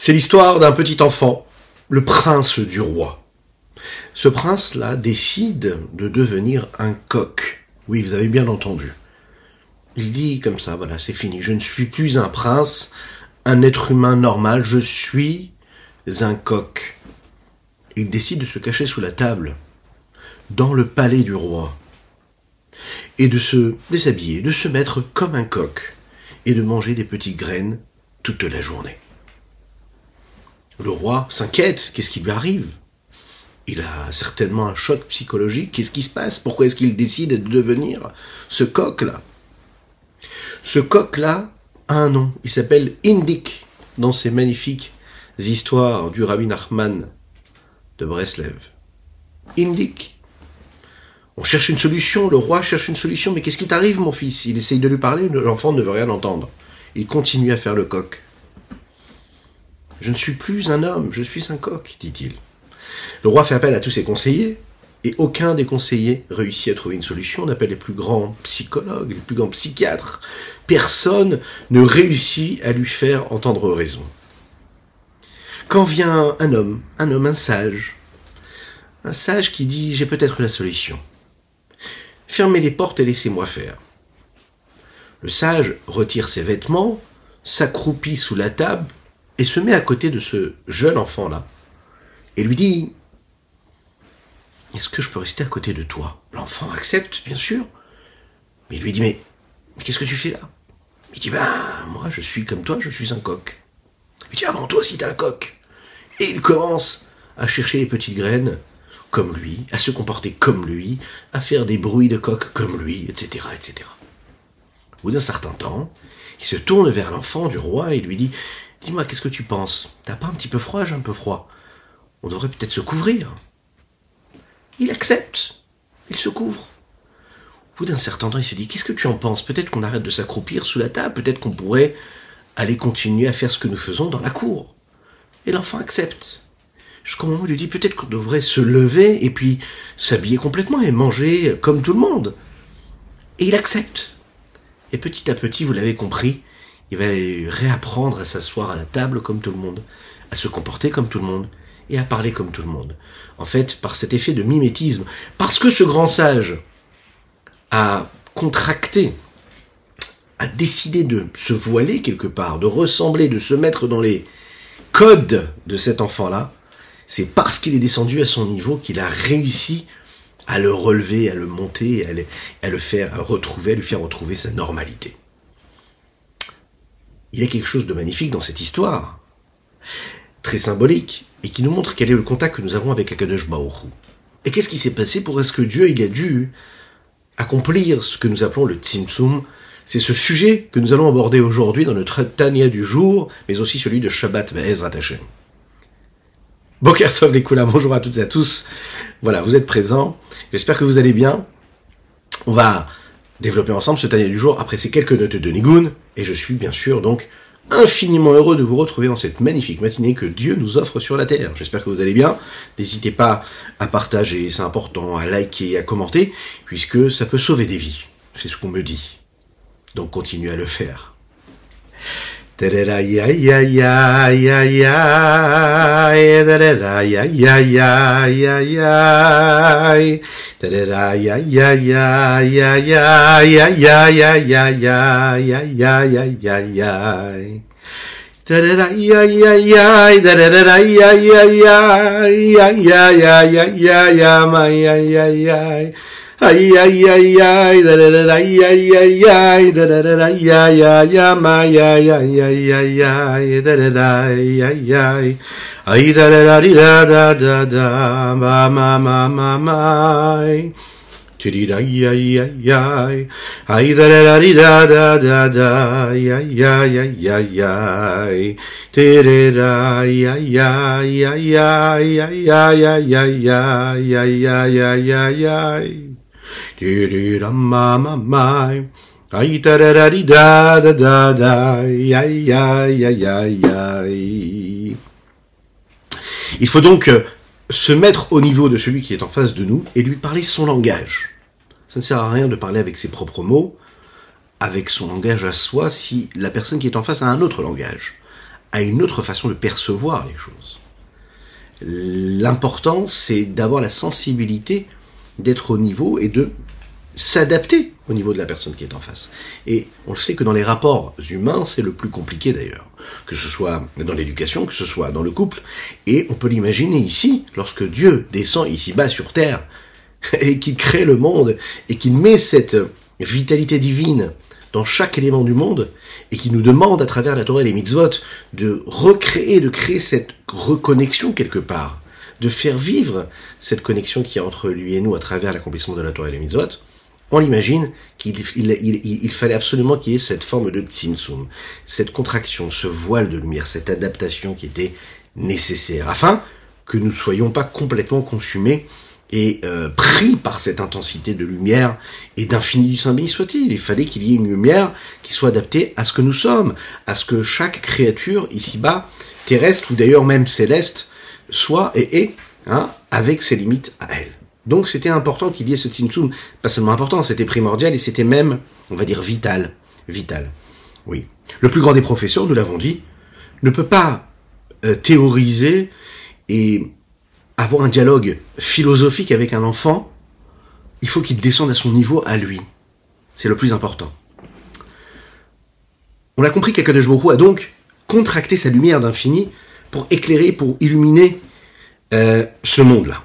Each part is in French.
C'est l'histoire d'un petit enfant, le prince du roi. Ce prince-là décide de devenir un coq. Oui, vous avez bien entendu. Il dit comme ça, voilà, c'est fini. Je ne suis plus un prince, un être humain normal, je suis un coq. Il décide de se cacher sous la table, dans le palais du roi, et de se déshabiller, de se mettre comme un coq, et de manger des petites graines toute la journée. Le roi s'inquiète, qu'est-ce qui lui arrive? Il a certainement un choc psychologique, qu'est-ce qui se passe? Pourquoi est-ce qu'il décide de devenir ce coq-là? Ce coq-là a un nom, il s'appelle Indik, dans ses magnifiques histoires du rabbin Nachman de Breslev. Indik. On cherche une solution, le roi cherche une solution, mais qu'est-ce qui t'arrive mon fils? Il essaye de lui parler, l'enfant ne veut rien entendre. Il continue à faire le coq. Je ne suis plus un homme, je suis un coq, dit-il. Le roi fait appel à tous ses conseillers, et aucun des conseillers réussit à trouver une solution. On appelle les plus grands psychologues, les plus grands psychiatres. Personne ne réussit à lui faire entendre raison. Quand vient un homme, un homme, un sage, un sage qui dit j'ai peut-être la solution. Fermez les portes et laissez-moi faire. Le sage retire ses vêtements, s'accroupit sous la table et se met à côté de ce jeune enfant-là et lui dit Est-ce que je peux rester à côté de toi? L'enfant accepte, bien sûr. Mais il lui dit Mais, qu'est-ce que tu fais là? Il dit Ben, moi je suis comme toi, je suis un coq. Il dit Ah bon, toi aussi t'es un coq. Et il commence à chercher les petites graines comme lui, à se comporter comme lui, à faire des bruits de coq comme lui, etc., etc. Au bout d'un certain temps, il se tourne vers l'enfant du roi et lui dit Dis-moi, qu'est-ce que tu penses? T'as pas un petit peu froid J'ai un peu froid? On devrait peut-être se couvrir. Il accepte. Il se couvre. Au bout d'un certain temps, il se dit Qu'est-ce que tu en penses? Peut-être qu'on arrête de s'accroupir sous la table, peut-être qu'on pourrait aller continuer à faire ce que nous faisons dans la cour. Et l'enfant accepte. Jusqu'au moment où il lui dit peut-être qu'on devrait se lever et puis s'habiller complètement et manger comme tout le monde. Et il accepte. Et petit à petit, vous l'avez compris, il va réapprendre à s'asseoir à la table comme tout le monde, à se comporter comme tout le monde et à parler comme tout le monde. En fait, par cet effet de mimétisme, parce que ce grand sage a contracté, a décidé de se voiler quelque part, de ressembler, de se mettre dans les codes de cet enfant-là, c'est parce qu'il est descendu à son niveau qu'il a réussi à le relever, à le monter, à le, faire retrouver, à lui faire retrouver sa normalité il y a quelque chose de magnifique dans cette histoire, très symbolique, et qui nous montre quel est le contact que nous avons avec Akadosh Baruch Et qu'est-ce qui s'est passé pour est-ce que Dieu il a dû accomplir ce que nous appelons le Tzimtzum? C'est ce sujet que nous allons aborder aujourd'hui dans notre Tania du jour, mais aussi celui de Shabbat Be'ezrat Hashem. Boker Tov les bonjour à toutes et à tous. Voilà, vous êtes présents. J'espère que vous allez bien. On va développer ensemble ce Tania du jour après ces quelques notes de Nigun, et je suis bien sûr donc infiniment heureux de vous retrouver dans cette magnifique matinée que Dieu nous offre sur la terre. J'espère que vous allez bien. N'hésitez pas à partager, c'est important, à liker, à commenter, puisque ça peut sauver des vies. C'est ce qu'on me dit. Donc continuez à le faire. Da-da-da, ya, ya, ya, ya, ya, da-da-da, ya, ya, ya, ya, ya, da-da-da, ya, ya, ya, ya, ya, ya, ya, ya, ya, ya, ya, ya, ya, ya, ya. Da-da-da, ya, ya, ya, da-da-da, ya, ya, ya, ya, ya, ya, ya, ya, ya, ma, ya, ya, ya. Ay, ay, ay, ay, da da da ay, ay, ay, ay, da da da ay, ay, ay, ay, ma, ay, ay, ay, ay, ay, da da da ay, ay, ay, ay, da da da da da da da, ma, ma, ma, ma, ma, Tiddy da ay ay ay ay da da da da da da da ay ay ay ay ay ay Tiddy da ay ay ay ay ay ay Il faut donc se mettre au niveau de celui qui est en face de nous et lui parler son langage. Ça ne sert à rien de parler avec ses propres mots, avec son langage à soi, si la personne qui est en face a un autre langage, a une autre façon de percevoir les choses. L'important, c'est d'avoir la sensibilité d'être au niveau et de s'adapter au niveau de la personne qui est en face. Et on le sait que dans les rapports humains, c'est le plus compliqué d'ailleurs. Que ce soit dans l'éducation, que ce soit dans le couple. Et on peut l'imaginer ici, lorsque Dieu descend ici-bas sur terre, et qu'il crée le monde, et qu'il met cette vitalité divine dans chaque élément du monde, et qui nous demande à travers la Torah et les mitzvot de recréer, de créer cette reconnexion quelque part, de faire vivre cette connexion qui est entre lui et nous à travers l'accomplissement de la Torah et les mitzvot, on l'imagine qu'il il, fallait absolument qu'il y ait cette forme de tzimtzum, cette contraction, ce voile de lumière, cette adaptation qui était nécessaire, afin que nous ne soyons pas complètement consumés et euh, pris par cette intensité de lumière et d'infini du Saint béni soit-il. Il fallait qu'il y ait une lumière qui soit adaptée à ce que nous sommes, à ce que chaque créature ici-bas, terrestre ou d'ailleurs même céleste, soit et est, hein, avec ses limites à elle. Donc c'était important qu'il y ait ce tzimtzum, pas seulement important, c'était primordial et c'était même, on va dire, vital. Vital. Oui. Le plus grand des professeurs, nous l'avons dit, ne peut pas euh, théoriser et avoir un dialogue philosophique avec un enfant, il faut qu'il descende à son niveau à lui. C'est le plus important. On a compris qu'Akadosh Baruch a donc contracté sa lumière d'infini pour éclairer, pour illuminer euh, ce monde-là.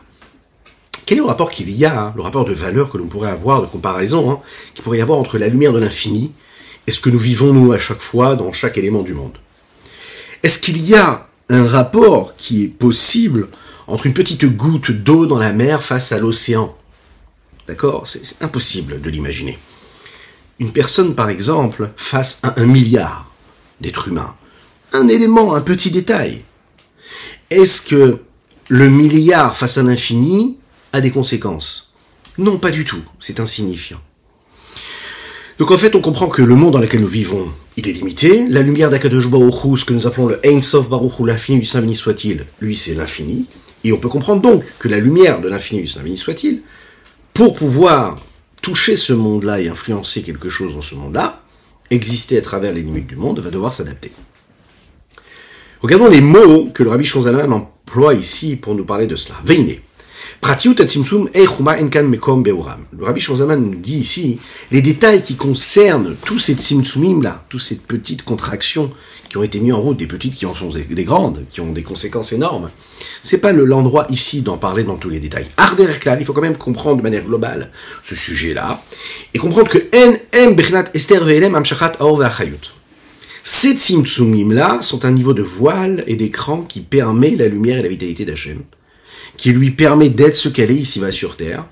Quel est le rapport qu'il y a, hein, le rapport de valeur que l'on pourrait avoir, de comparaison, hein, qu'il pourrait y avoir entre la lumière de l'infini et ce que nous vivons nous à chaque fois dans chaque élément du monde? Est-ce qu'il y a un rapport qui est possible entre une petite goutte d'eau dans la mer face à l'océan? D'accord? C'est impossible de l'imaginer. Une personne, par exemple, face à un milliard d'êtres humains. Un élément, un petit détail. Est-ce que le milliard face à l'infini a des conséquences. Non, pas du tout, c'est insignifiant. Donc en fait, on comprend que le monde dans lequel nous vivons, il est limité. La lumière d'Akadosh Baruch ce que nous appelons le Ein Sof Baruch l'infini du Saint-Béni soit-il, lui c'est l'infini. Et on peut comprendre donc que la lumière de l'infini du Saint-Béni soit-il, pour pouvoir toucher ce monde-là et influencer quelque chose dans ce monde-là, exister à travers les limites du monde, va devoir s'adapter. Regardons les mots que le Rabbi Shonzalan emploie ici pour nous parler de cela. Veine. Le Rabbi Shonzaman nous dit ici les détails qui concernent tous ces tzimtzumim là, toutes ces petites contractions qui ont été mises en route, des petites qui en sont des grandes, qui ont des conséquences énormes. C'est pas l'endroit ici d'en parler dans tous les détails. Arderklal, il faut quand même comprendre de manière globale ce sujet-là et comprendre que en em bechnat ester ve'elem amshachat aor. Ces tzimtzumim là sont un niveau de voile et d'écran qui permet la lumière et la vitalité d'Hachem qui lui permet d'être ce qu'elle est ici-bas sur Terre,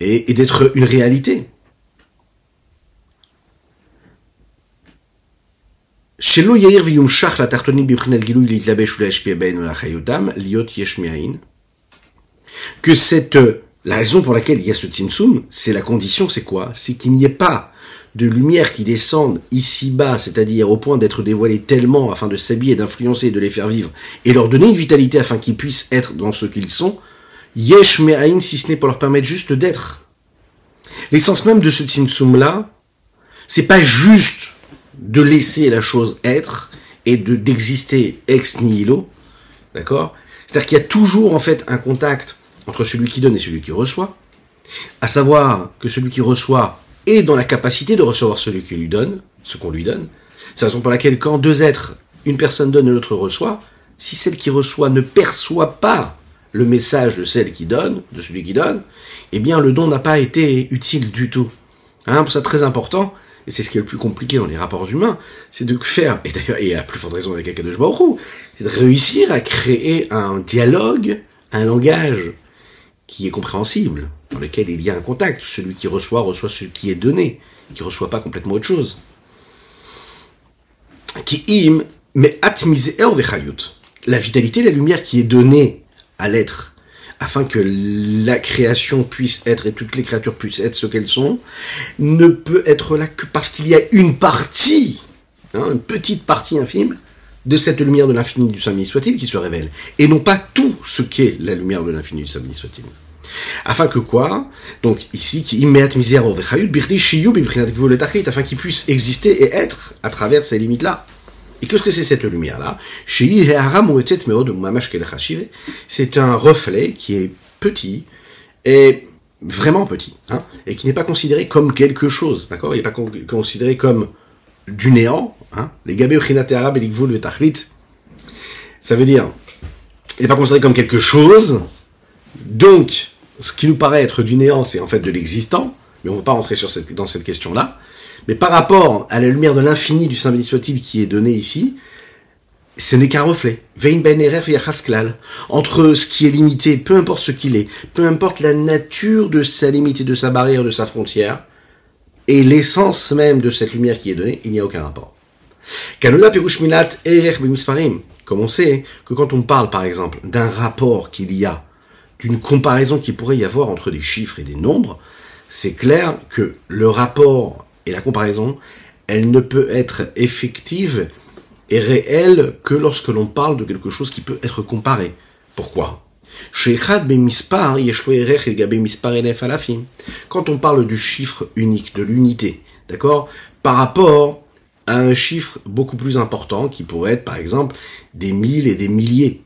et, d'être une réalité. Que cette, la raison pour laquelle il y a ce c'est la condition, c'est quoi? C'est qu'il n'y ait pas de lumière qui descendent ici-bas, c'est-à-dire au point d'être dévoilés tellement afin de s'habiller, d'influencer, de les faire vivre, et leur donner une vitalité afin qu'ils puissent être dans ce qu'ils sont, yesh me'ain, si ce n'est pour leur permettre juste d'être. L'essence même de ce tzimtzum-là, c'est pas juste de laisser la chose être et de d'exister ex nihilo, d'accord? C'est-à-dire qu'il y a toujours en fait un contact entre celui qui donne et celui qui reçoit, à savoir que celui qui reçoit et dans la capacité de recevoir celui qui lui donne, ce qu'on lui donne. C'est la raison pour laquelle quand deux êtres, une personne donne et l'autre reçoit, si celle qui reçoit ne perçoit pas le message de celle qui donne, de celui qui donne, eh bien le don n'a pas été utile du tout. Hein, pour ça très important, et c'est ce qui est le plus compliqué dans les rapports humains, c'est de faire, et d'ailleurs, et à plus forte raison avec de Baruch c'est de réussir à créer un dialogue, un langage qui est compréhensible, dans lequel il y a un contact. Celui qui reçoit reçoit ce qui est donné, qui ne reçoit pas complètement autre chose. Qui im, mais La vitalité, la lumière qui est donnée à l'être, afin que la création puisse être et toutes les créatures puissent être ce qu'elles sont, ne peut être là que parce qu'il y a une partie, hein, une petite partie infime, de cette lumière de l'infini du Saint soit-il qui se révèle, et non pas tout ce qu'est la lumière de l'infini du Saint soit-il. Afin que quoi Donc ici, qui afin qu'il puisse exister et être à travers ces limites-là. Et qu'est-ce que c'est cette lumière-là C'est un reflet qui est petit et vraiment petit, hein, et qui n'est pas considéré comme quelque chose, d'accord? Il n'est pas considéré comme du néant, hein. Les gabé arab et ça veut dire, il n'est pas considéré comme quelque chose, donc ce qui nous paraît être du néant, c'est en fait de l'existant, mais on ne va pas rentrer sur cette, dans cette question-là. Mais par rapport à la lumière de l'infini du soit-il qui est donné ici, ce n'est qu'un reflet. Ben Entre ce qui est limité, peu importe ce qu'il est, peu importe la nature de sa limite de sa barrière, de sa frontière, et l'essence même de cette lumière qui est donnée, il n'y a aucun rapport. Comme on sait que quand on parle par exemple d'un rapport qu'il y a, d'une comparaison qu'il pourrait y avoir entre des chiffres et des nombres, c'est clair que le rapport et la comparaison, elle ne peut être effective et réelle que lorsque l'on parle de quelque chose qui peut être comparé. Pourquoi? Quand on parle du chiffre unique, de l'unité, d'accord? Par rapport à un chiffre beaucoup plus important qui pourrait être par exemple des mille et des milliers.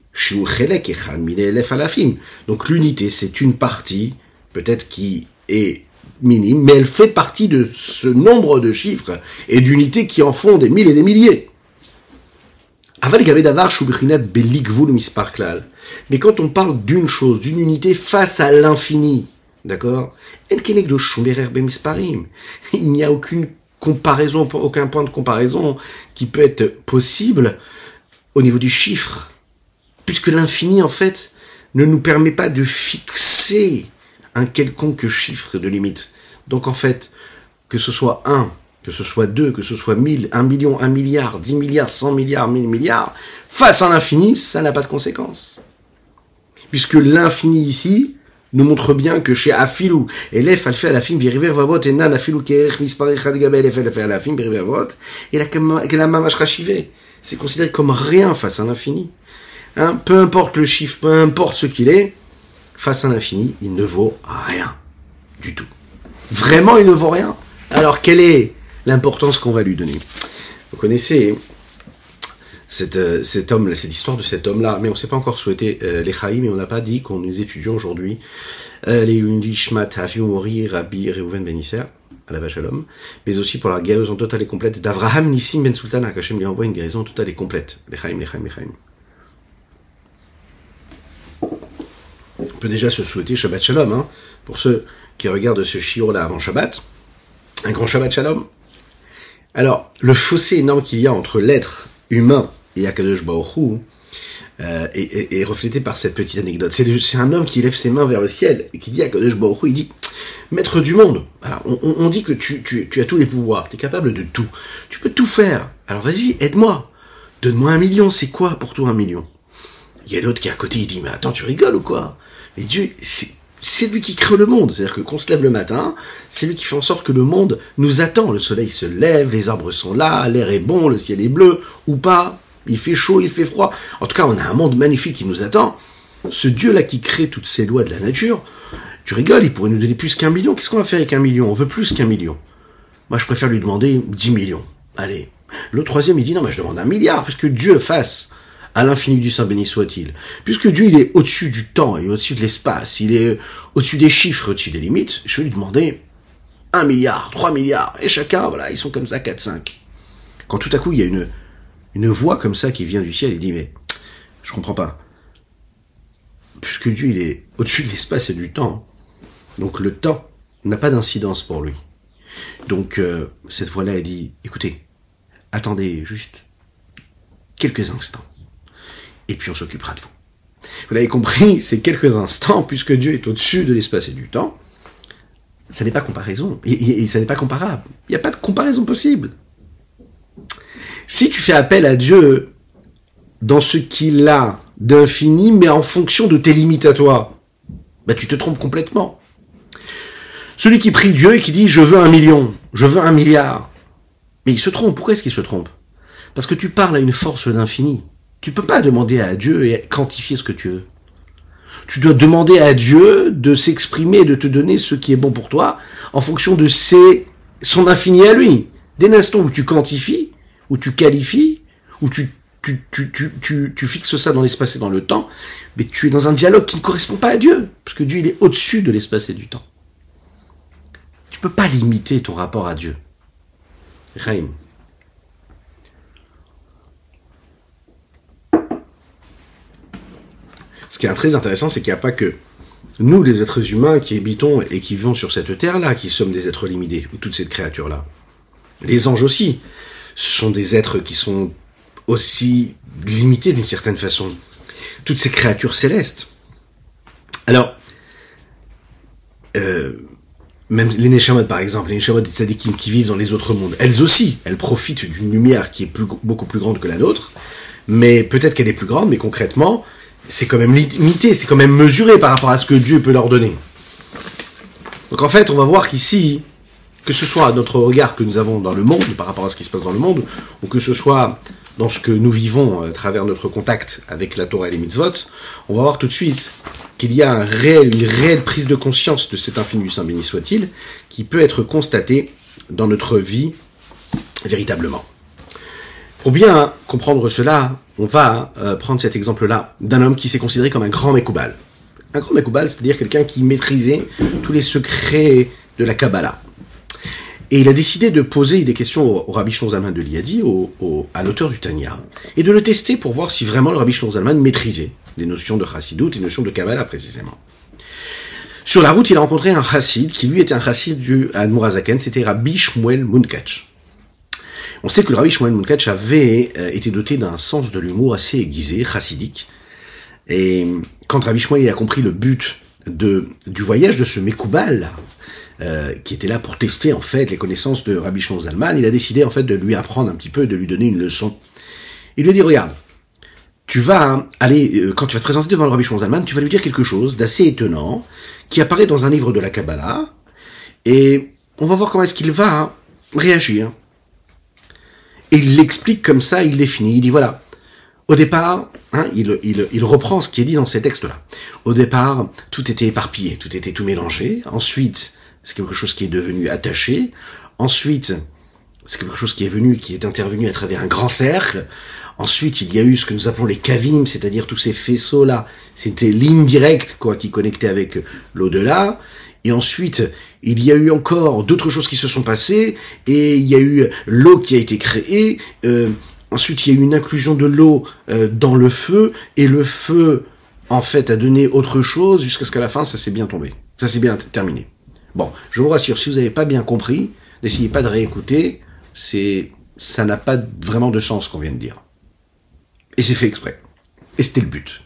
Donc l'unité, c'est une partie, peut-être qui est minime, mais elle fait partie de ce nombre de chiffres et d'unités qui en font des mille et des milliers. Mais quand on parle d'une chose, d'une unité face à l'infini, d'accord Il n'y a aucune comparaison, aucun point de comparaison qui peut être possible au niveau du chiffre, puisque l'infini, en fait, ne nous permet pas de fixer un quelconque chiffre de limite. Donc, en fait, que ce soit 1, que ce soit 2, que ce soit 1000, 1 million, 1 milliard, 10 milliards, 100 milliards, 1000 milliards, face à l'infini, ça n'a pas de conséquences. Puisque l'infini ici nous montre bien que chez Afilou, Elef al fait à la film viriver vavot et nan Afilou kerech mispare chad gabel Elef al fait à la film viriver vavot et la la mamash rachivé. C'est considéré comme rien face à l'infini. Hein, peu importe le chiffre, peu importe ce qu'il est, face à l'infini, il ne vaut rien du tout. Vraiment, il ne vaut rien. Alors, quelle est l'importance qu'on va lui donner? Vous connaissez cette, euh, cet homme, cette histoire de cet homme-là, mais on ne s'est pas encore souhaité euh, les mais on n'a pas dit qu'on nous étudions aujourd'hui euh, les Undishmat Mori Rabbi Reuven Benisser, à la Shalom, mais aussi pour la guérison totale et complète d'Avraham Nissim Ben Sultan, à lui envoie une guérison totale et complète. Les Chaïm, les les. On peut déjà se souhaiter Shabbat Shalom, hein, pour ceux qui regardent ce shiur-là avant Shabbat. Un grand Shabbat Shalom. Alors, le fossé énorme qu'il y a entre l'être humain et Akadosh Baruch euh, est, reflété par cette petite anecdote. C'est un homme qui lève ses mains vers le ciel et qui dit à Baruch il dit, maître du monde, alors on, dit que tu, tu, as tous les pouvoirs, tu es capable de tout, tu peux tout faire, alors vas-y, aide-moi, donne-moi un million, c'est quoi pour toi un million? Il y a l'autre qui est à côté, il dit, mais attends, tu rigoles ou quoi? Mais Dieu, c'est lui qui crée le monde. C'est-à-dire que qu'on se lève le matin, c'est lui qui fait en sorte que le monde nous attend. Le soleil se lève, les arbres sont là, l'air est bon, le ciel est bleu, ou pas. Il fait chaud, il fait froid. En tout cas, on a un monde magnifique qui nous attend. Ce Dieu-là qui crée toutes ces lois de la nature, tu rigoles, il pourrait nous donner plus qu'un million. Qu'est-ce qu'on va faire avec un million? On veut plus qu'un million. Moi, je préfère lui demander 10 millions. Allez. Le troisième, il dit non, mais je demande un milliard, parce que Dieu fasse à l'infini du Saint béni soit-il. Puisque Dieu, il est au-dessus du temps et au-dessus de l'espace, il est au-dessus des chiffres, au-dessus des limites, je vais lui demander un milliard, trois milliards, et chacun, voilà, ils sont comme ça, 4, 5. Quand tout à coup, il y a une, une voix comme ça qui vient du ciel, il dit, mais, je comprends pas. Puisque Dieu, il est au-dessus de l'espace et du temps, donc le temps n'a pas d'incidence pour lui. Donc, euh, cette voix-là, elle dit, écoutez, attendez juste quelques instants et puis on s'occupera de vous. Vous l'avez compris, c'est quelques instants, puisque Dieu est au-dessus de l'espace et du temps. Ça n'est pas comparaison, et, ça n'est pas comparable. Il n'y a pas de comparaison possible. Si tu fais appel à Dieu dans ce qu'il a d'infini, mais en fonction de tes limites à toi, bah tu te trompes complètement. Celui qui prie Dieu et qui dit je veux un million, je veux un milliard, mais il se trompe. Pourquoi est-ce qu'il se trompe? Parce que tu parles à une force d'infini. Tu peux pas demander à Dieu et quantifier ce que tu veux. Tu dois demander à Dieu de s'exprimer, de te donner ce qui est bon pour toi, en fonction de ses, son infini à lui. Dès l'instant où tu quantifies, où tu qualifies, où tu, tu, tu, tu, tu, fixes ça dans l'espace et dans le temps, mais tu es dans un dialogue qui ne correspond pas à Dieu, parce que Dieu, il est au-dessus de l'espace et du temps. Tu peux pas limiter ton rapport à Dieu. Raïm. Qui est très intéressant, c'est qu'il n'y a pas que nous, les êtres humains qui habitons et qui vivons sur cette terre-là, qui sommes des êtres limités, ou toute cette créature-là. Les anges aussi, ce sont des êtres qui sont aussi limités d'une certaine façon. Toutes ces créatures célestes. Alors, euh, même les Neshamot par exemple, les Neshamot des Tzadikim qui vivent dans les autres mondes, elles aussi, elles profitent d'une lumière qui est beaucoup plus grande que la nôtre, mais peut-être qu'elle est plus grande, mais concrètement, c'est quand même limité, c'est quand même mesuré par rapport à ce que Dieu peut leur donner. Donc en fait, on va voir qu'ici, que ce soit notre regard que nous avons dans le monde, par rapport à ce qui se passe dans le monde, ou que ce soit dans ce que nous vivons à travers notre contact avec la Torah et les mitzvot, on va voir tout de suite qu'il y a une réelle prise de conscience de cet infini du Saint béni soit-il, qui peut être constatée dans notre vie véritablement. Pour bien comprendre cela, on va euh, prendre cet exemple-là d'un homme qui s'est considéré comme un grand Mekoubal. Un grand Mekoubal, c'est-à-dire quelqu'un qui maîtrisait tous les secrets de la Kabbalah. Et il a décidé de poser des questions au, Rabbi Shlon de Liadi, à l'auteur du Tanya, et de le tester pour voir si vraiment le Rabbi Shlon maîtrisait les notions de Chassidut les notions de Kabbalah précisément. Sur la route, il a rencontré un chassid qui lui était un chassid du Admorazaken, c'était Rabbi Shmuel Munkach. On sait que le Rabbi Shmuel Munkach avait euh, été doté d'un sens de l'humour assez aiguisé, chassidique. Et quand Rabbi Shmuel a compris le but de, du voyage de ce Mekoubal, euh, qui était là pour tester en fait les connaissances de Rabbi Shmuel Zalman, il a décidé en fait de lui apprendre un petit peu, de lui donner une leçon. Il lui a dit, regarde, tu vas aller, euh, quand tu vas te présenter devant le Rabbi Shmuel Zalman, tu vas lui dire quelque chose d'assez étonnant, qui apparaît dans un livre de la Kabbalah, et on va voir comment est-ce qu'il va réagir. Et il l'explique comme ça, il définit. Il dit voilà, au départ, hein, il, reprend ce qui est dit dans ces textes-là. Au départ, tout était éparpillé, tout était tout mélangé. Ensuite, c'est quelque chose qui est devenu attaché. Ensuite, c'est quelque chose qui est venu, qui est intervenu à travers un grand cercle. Ensuite, il y a eu ce que nous appelons les kavim, c'est-à-dire tous ces faisceaux-là. C'était ligne directe, quoi, qui connectait avec l'au-delà. Et ensuite, il y a eu encore d'autres choses qui se sont passées, et il y a eu l'eau qui a été créée, euh, ensuite il y a eu une inclusion de l'eau euh, dans le feu, et le feu, en fait, a donné autre chose, jusqu'à ce qu'à la fin, ça s'est bien tombé. Ça s'est bien terminé. Bon, je vous rassure, si vous n'avez pas bien compris, n'essayez pas de réécouter, c'est, ça n'a pas vraiment de sens qu'on vient de dire. Et c'est fait exprès. Et c'était le but.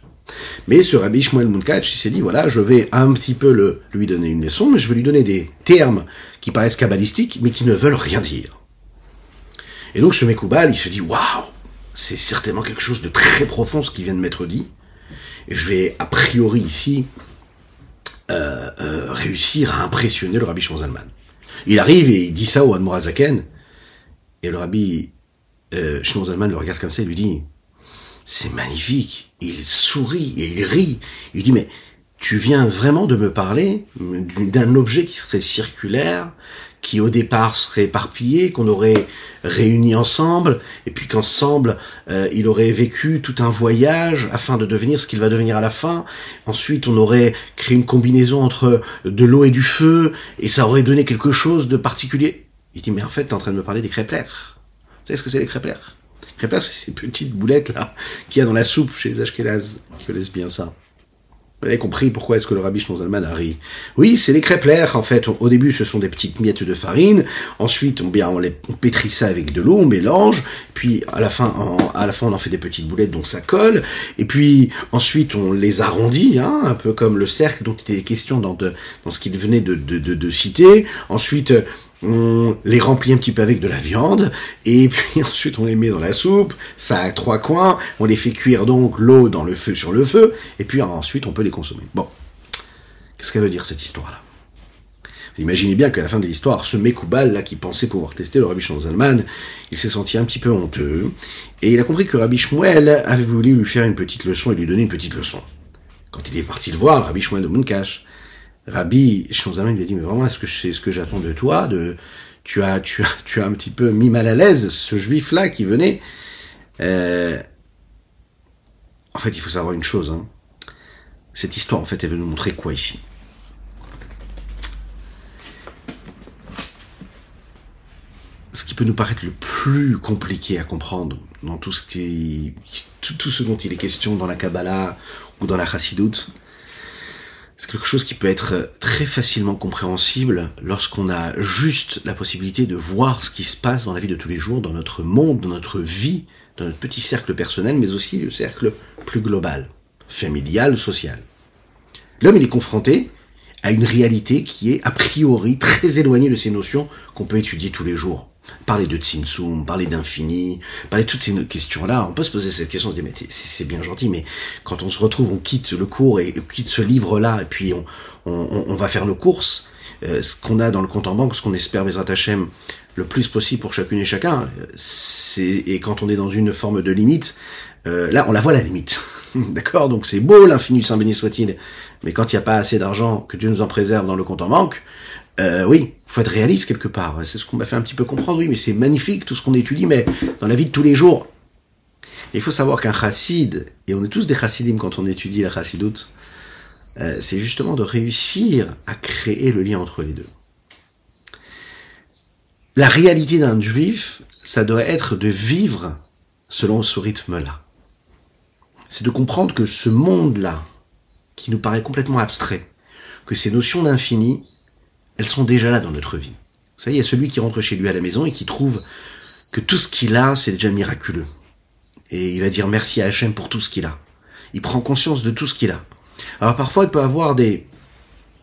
Mais ce Rabbi Shmuel Munkach, il s'est dit, voilà, je vais un petit peu le, lui donner une leçon, mais je vais lui donner des termes qui paraissent kabbalistiques, mais qui ne veulent rien dire. Et donc ce Mekoubal, il se dit, waouh, c'est certainement quelque chose de très profond ce qui vient de m'être dit, et je vais a priori ici euh, euh, réussir à impressionner le Rabbi Shmuel Zalman. Il arrive et il dit ça au Admorazaken, et le Rabbi euh, Shmuel Zalman le regarde comme ça et lui dit, c'est magnifique. Il sourit et il rit. Il dit, mais tu viens vraiment de me parler d'un objet qui serait circulaire, qui au départ serait éparpillé, qu'on aurait réuni ensemble, et puis qu'ensemble euh, il aurait vécu tout un voyage afin de devenir ce qu'il va devenir à la fin. Ensuite, on aurait créé une combinaison entre de l'eau et du feu, et ça aurait donné quelque chose de particulier. Il dit, mais en fait, t'es en train de me parler des crêpes Vous savez ce que c'est les crêpes C'est ces petites boulettes là qu'il y a dans la soupe chez les Ashkenaz qui connaissent bien ça. Vous avez compris pourquoi est-ce que le rabbi Schnozalman a ri. Oui, c'est les crêpes en fait. Au début, ce sont des petites miettes de farine. Ensuite, on, bien, on, les, pétrit ça avec de l'eau, on mélange. Puis, à la fin, à la fin, on en fait des petites boulettes, donc ça colle. Et puis, ensuite, on les arrondit, hein, un peu comme le cercle dont il était question dans, dans ce qu'il venait de, de, de citer. Ensuite, on les remplit un petit peu avec de la viande, et puis ensuite on les met dans la soupe, ça a trois coins, on les fait cuire donc l'eau dans le feu sur le feu, et puis ensuite on peut les consommer. Bon, qu'est-ce qu'elle veut dire cette histoire-là? Vous imaginez bien qu'à la fin de l'histoire, ce Mekoubal, là, qui pensait pouvoir tester le Rabbi Shmuel il s'est senti un petit peu honteux, et il a compris que Rabbi Shmuel avait voulu lui faire une petite leçon et lui donner une petite leçon. Quand il est parti le voir, le Rabbi Shmuel de Munkash, Rabbi Shonzaman lui a dit, mais vraiment, est-ce que c'est ce que j'attends de toi tu as, tu as, tu as un petit peu mis mal à l'aise ce juif-là qui venait. Euh, en fait, il faut savoir une chose. Hein. Cette histoire, en fait, elle veut nous montrer quoi ici? Ce qui peut nous paraître le plus compliqué à comprendre dans tout ce qui, tout ce dont il est question dans la Kabbalah ou dans la Chassidoute, c'est quelque chose qui peut être très facilement compréhensible lorsqu'on a juste la possibilité de voir ce qui se passe dans la vie de tous les jours, dans notre monde, dans notre vie, dans notre petit cercle personnel, mais aussi le cercle plus global, familial, social. L'homme, il est confronté à une réalité qui est a priori très éloignée de ces notions qu'on peut étudier tous les jours parler de Tzimtzum, parler d'infini, parler de toutes ces questions-là, on peut se poser cette question, on se dit, mais c'est bien gentil, mais quand on se retrouve, on quitte le cours et on quitte ce livre-là, et puis on, on, on, va faire nos courses, euh, ce qu'on a dans le compte en banque, ce qu'on espère Bezrat Hashem le plus possible pour chacune et chacun, et quand on est dans une forme de limite, euh, là on la voit la limite. D'accord? Donc c'est beau l'infini, Saint béni soit-il, mais quand il n'y a pas assez d'argent, que Dieu nous en préserve dans le compte en banque, euh, oui, faut être réaliste quelque part. C'est ce qu'on m'a fait un petit peu comprendre. Oui, mais c'est magnifique tout ce qu'on étudie, mais dans la vie de tous les jours. il faut savoir qu'un chassid, et on est tous des chassidim quand on étudie la chassidoute, euh, c'est justement de réussir à créer le lien entre les deux. La réalité d'un juif, ça doit être de vivre selon ce rythme-là. C'est de comprendre que ce monde-là, qui nous paraît complètement abstrait, que ces notions d'infini, elles sont déjà là dans notre vie. Vous savez, il y a celui qui rentre chez lui à la maison et qui trouve que tout ce qu'il a, c'est déjà miraculeux. Et il va dire merci à Hachem pour tout ce qu'il a. Il prend conscience de tout ce qu'il a. Alors parfois, il peut avoir des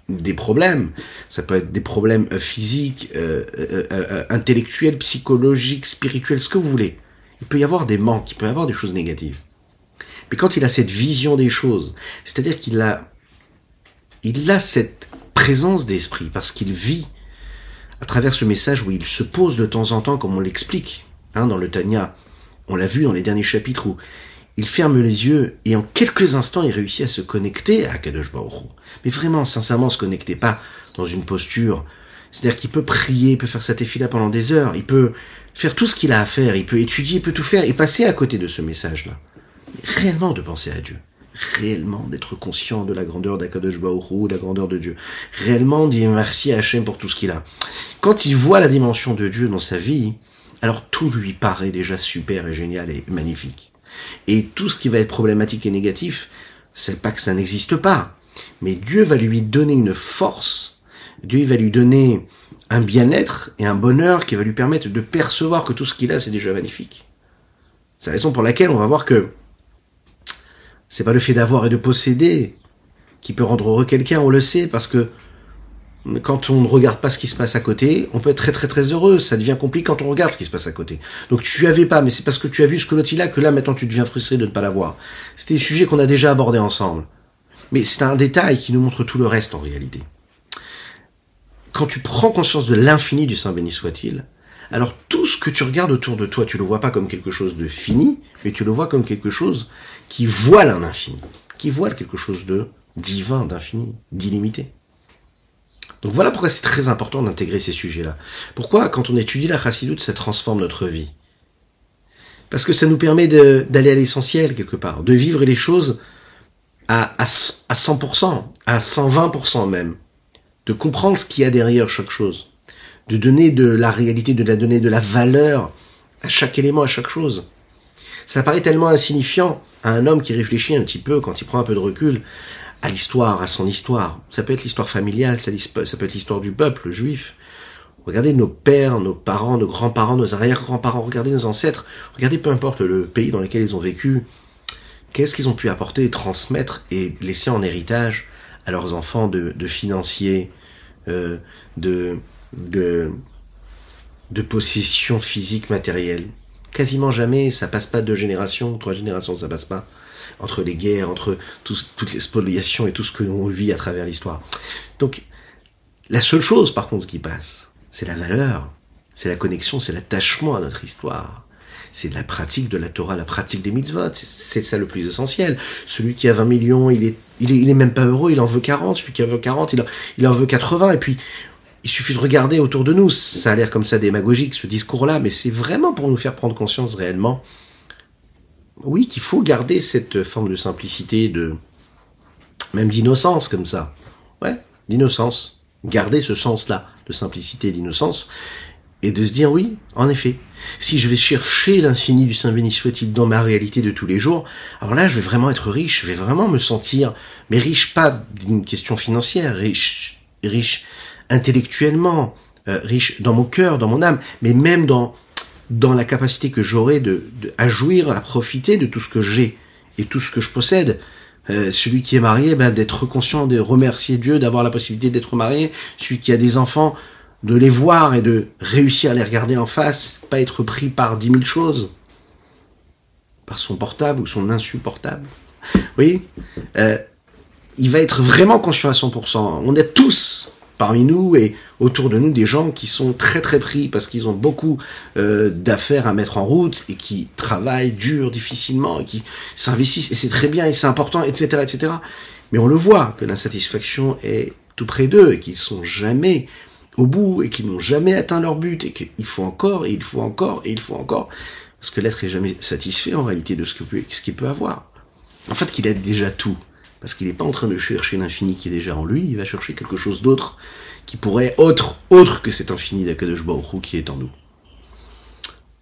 des problèmes. Ça peut être des problèmes euh, physiques, euh, euh, intellectuels, psychologiques, spirituels, ce que vous voulez. Il peut y avoir des manques, il peut y avoir des choses négatives. Mais quand il a cette vision des choses, c'est-à-dire qu'il a, il a cette présence d'esprit, parce qu'il vit à travers ce message où il se pose de temps en temps, comme on l'explique hein, dans le Tanya. On l'a vu dans les derniers chapitres où il ferme les yeux et en quelques instants il réussit à se connecter à Kadosh Baruch Mais vraiment, sincèrement, se connecter pas dans une posture. C'est-à-dire qu'il peut prier, il peut faire sa là pendant des heures, il peut faire tout ce qu'il a à faire, il peut étudier, il peut tout faire et passer à côté de ce message-là. Réellement de penser à Dieu réellement d'être conscient de la grandeur d'Akadosh Baoru, de la grandeur de Dieu. Réellement dire merci à Hachem pour tout ce qu'il a. Quand il voit la dimension de Dieu dans sa vie, alors tout lui paraît déjà super et génial et magnifique. Et tout ce qui va être problématique et négatif, c'est pas que ça n'existe pas. Mais Dieu va lui donner une force, Dieu va lui donner un bien-être et un bonheur qui va lui permettre de percevoir que tout ce qu'il a, c'est déjà magnifique. C'est la raison pour laquelle on va voir que c'est pas le fait d'avoir et de posséder qui peut rendre heureux quelqu'un, on le sait, parce que quand on ne regarde pas ce qui se passe à côté, on peut être très très très heureux. Ça devient compliqué quand on regarde ce qui se passe à côté. Donc tu avais pas, mais c'est parce que tu as vu ce que l'autre il a que là maintenant tu deviens frustré de ne pas l'avoir. C'était des sujets qu'on a déjà abordés ensemble. Mais c'est un détail qui nous montre tout le reste en réalité. Quand tu prends conscience de l'infini du Saint béni soit-il, alors tout ce que tu regardes autour de toi, tu le vois pas comme quelque chose de fini, mais tu le vois comme quelque chose qui voile un infini, qui voile quelque chose de divin, d'infini, d'illimité. Donc voilà pourquoi c'est très important d'intégrer ces sujets-là. Pourquoi quand on étudie la chassidoute, ça transforme notre vie? Parce que ça nous permet d'aller à l'essentiel quelque part, de vivre les choses à, à, à 100%, à 120% même, de comprendre ce qu'il y a derrière chaque chose de donner de la réalité, de la donner de la valeur à chaque élément, à chaque chose. Ça paraît tellement insignifiant un homme qui réfléchit un petit peu, quand il prend un peu de recul, à l'histoire, à son histoire. Ça peut être l'histoire familiale, ça, peut être l'histoire du peuple juif. Regardez nos pères, nos parents, nos grands-parents, nos arrière-grands-parents, regardez nos ancêtres, regardez peu importe le pays dans lequel ils ont vécu, qu'est-ce qu'ils ont pu apporter, transmettre et laisser en héritage à leurs enfants de, financiers, euh, de, de, de possession physique matérielle. Quasiment jamais, ça passe pas deux générations, trois générations, ça passe pas. Entre les guerres, entre toutes les spoliations et tout ce que l'on vit à travers l'histoire. Donc, la seule chose, par contre, qui passe, c'est la valeur, c'est la connexion, c'est l'attachement à notre histoire. C'est la pratique de la Torah, la pratique des mitzvot. C'est ça le plus essentiel. Celui qui a 20 millions, il est, il est, il est même pas heureux, il en veut 40. Celui qui en veut 40, il en, il en veut 80. Et puis, il suffit de regarder autour de nous. Ça a l'air comme ça démagogique, ce discours-là, mais c'est vraiment pour nous faire prendre conscience réellement oui, qu'il faut garder cette forme de simplicité, de même d'innocence comme ça. Ouais, d'innocence. Garder ce sens-là de simplicité et d'innocence et de se dire oui, en effet, si je vais chercher l'infini du Saint béni soit-il dans ma réalité de tous les jours, alors là je vais vraiment être riche, je vais vraiment me sentir, mais riche pas d'une question financière, riche, riche intellectuellement, euh, riche dans mon cœur, dans mon âme, mais même dans dans la capacité que j'aurai de, de à jouir, à profiter de tout ce que j'ai et tout ce que je possède. Euh, celui qui est marié, ben, d'être conscient, de remercier Dieu, d'avoir la possibilité d'être marié. Celui qui a des enfants, de les voir et de réussir à les regarder en face, pas être pris par dix mille choses, par son portable ou son insupportable. Oui, euh, il va être vraiment conscient à 100%. On est tous parmi nous et autour de nous des gens qui sont très très pris parce qu'ils ont beaucoup euh, d'affaires à mettre en route et qui travaillent dur, difficilement, et qui s'investissent et c'est très bien et c'est important, etc., etc. Mais on le voit que l'insatisfaction est tout près d'eux et qu'ils sont jamais au bout et qu'ils n'ont jamais atteint leur but et qu'il faut encore et il faut encore et il faut encore parce que l'être est jamais satisfait en réalité de ce qu'il peut avoir. En fait, qu'il a déjà tout parce qu'il n'est pas en train de chercher l'infini qui est déjà en lui, il va chercher quelque chose d'autre qui pourrait autre, autre que cet infini d'Akadosh qui est en nous.